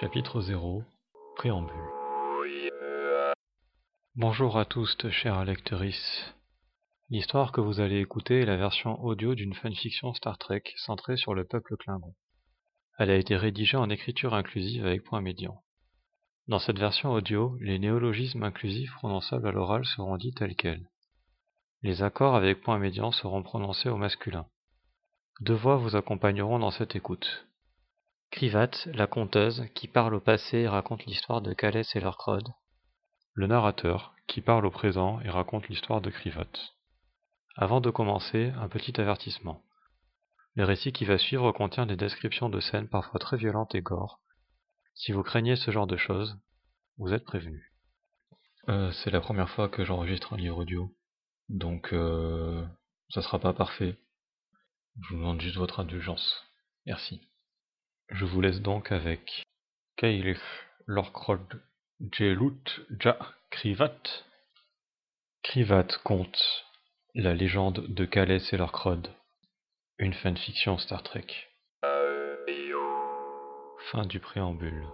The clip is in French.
Chapitre 0 Préambule Bonjour à tous, chers lectrices. L'histoire que vous allez écouter est la version audio d'une fanfiction Star Trek centrée sur le peuple Klingon. Elle a été rédigée en écriture inclusive avec point médian. Dans cette version audio, les néologismes inclusifs prononçables à l'oral seront dits tels quels. Les accords avec point médian seront prononcés au masculin. Deux voix vous accompagneront dans cette écoute. Krivat, la conteuse, qui parle au passé et raconte l'histoire de Calès et leur crode. Le narrateur, qui parle au présent et raconte l'histoire de Krivat. Avant de commencer, un petit avertissement. Le récit qui va suivre contient des descriptions de scènes parfois très violentes et gore. Si vous craignez ce genre de choses, vous êtes prévenus. Euh, c'est la première fois que j'enregistre un livre audio, donc euh, ça sera pas parfait. Je vous demande juste votre indulgence. Merci. Je vous laisse donc avec Kailich Lorkrod Jelut Ja Krivat. Krivat conte la légende de Calès et Lorkrod, une fanfiction Star Trek. Fin du préambule.